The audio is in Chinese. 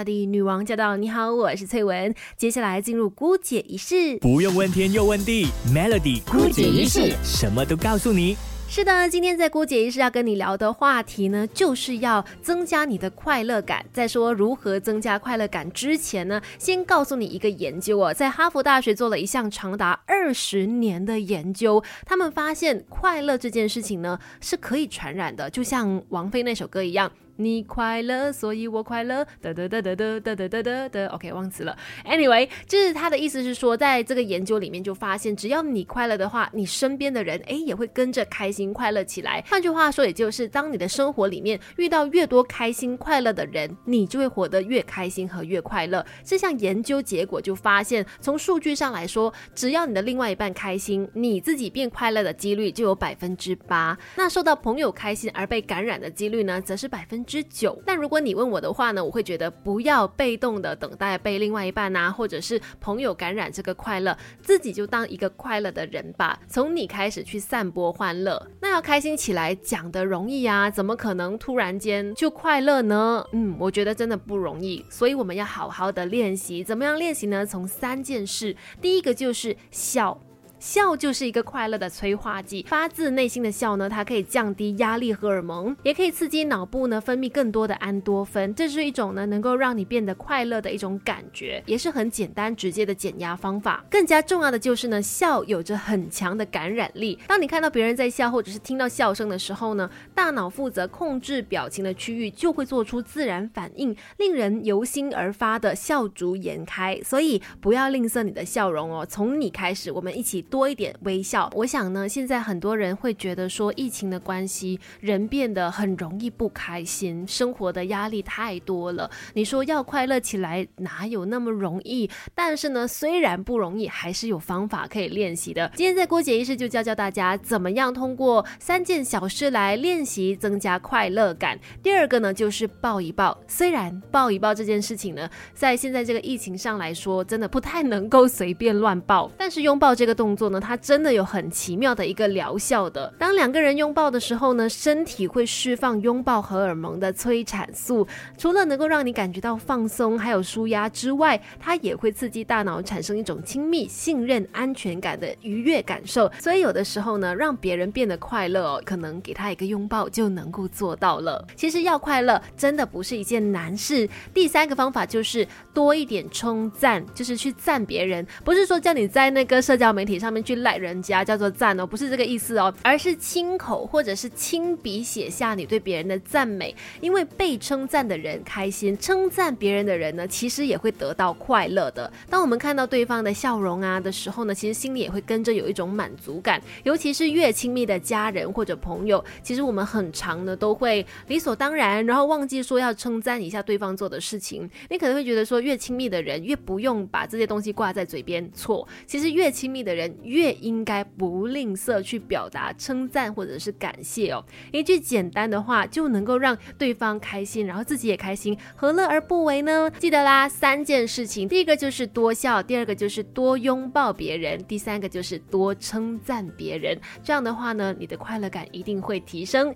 Melody 女王驾到！你好，我是翠文。接下来进入姑姐仪式，不用问天又问地，Melody 姑姐仪式什么都告诉你。是的，今天在姑姐仪式要跟你聊的话题呢，就是要增加你的快乐感。在说如何增加快乐感之前呢，先告诉你一个研究哦，在哈佛大学做了一项长达二十年的研究，他们发现快乐这件事情呢是可以传染的，就像王菲那首歌一样。你快乐，所以我快乐。得得得得得得得得得。OK，忘词了。Anyway，就是他的意思是说，在这个研究里面就发现，只要你快乐的话，你身边的人哎也会跟着开心快乐起来。换句话说，也就是当你的生活里面遇到越多开心快乐的人，你就会活得越开心和越快乐。这项研究结果就发现，从数据上来说，只要你的另外一半开心，你自己变快乐的几率就有百分之八。那受到朋友开心而被感染的几率呢，则是百分。之久，但如果你问我的话呢，我会觉得不要被动的等待被另外一半啊，或者是朋友感染这个快乐，自己就当一个快乐的人吧。从你开始去散播欢乐，那要开心起来讲的容易啊，怎么可能突然间就快乐呢？嗯，我觉得真的不容易，所以我们要好好的练习。怎么样练习呢？从三件事，第一个就是笑。笑就是一个快乐的催化剂，发自内心的笑呢，它可以降低压力荷尔蒙，也可以刺激脑部呢分泌更多的安多酚，这是一种呢能够让你变得快乐的一种感觉，也是很简单直接的减压方法。更加重要的就是呢，笑有着很强的感染力。当你看到别人在笑，或者是听到笑声的时候呢，大脑负责控制表情的区域就会做出自然反应，令人由心而发的笑逐颜开。所以不要吝啬你的笑容哦，从你开始，我们一起。多一点微笑，我想呢，现在很多人会觉得说，疫情的关系，人变得很容易不开心，生活的压力太多了。你说要快乐起来，哪有那么容易？但是呢，虽然不容易，还是有方法可以练习的。今天在郭姐医师就教教大家，怎么样通过三件小事来练习增加快乐感。第二个呢，就是抱一抱。虽然抱一抱这件事情呢，在现在这个疫情上来说，真的不太能够随便乱抱，但是拥抱这个动。做呢，它真的有很奇妙的一个疗效的。当两个人拥抱的时候呢，身体会释放拥抱荷尔蒙的催产素，除了能够让你感觉到放松，还有舒压之外，它也会刺激大脑产生一种亲密、信任、安全感的愉悦感受。所以有的时候呢，让别人变得快乐哦，可能给他一个拥抱就能够做到了。其实要快乐真的不是一件难事。第三个方法就是多一点称赞，就是去赞别人，不是说叫你在那个社交媒体上。他们去赖人家叫做赞哦，不是这个意思哦，而是亲口或者是亲笔写下你对别人的赞美，因为被称赞的人开心，称赞别人的人呢，其实也会得到快乐的。当我们看到对方的笑容啊的时候呢，其实心里也会跟着有一种满足感。尤其是越亲密的家人或者朋友，其实我们很长呢都会理所当然，然后忘记说要称赞一下对方做的事情。你可能会觉得说，越亲密的人越不用把这些东西挂在嘴边，错。其实越亲密的人。越应该不吝啬去表达称赞或者是感谢哦，一句简单的话就能够让对方开心，然后自己也开心，何乐而不为呢？记得啦，三件事情，第一个就是多笑，第二个就是多拥抱别人，第三个就是多称赞别人。这样的话呢，你的快乐感一定会提升。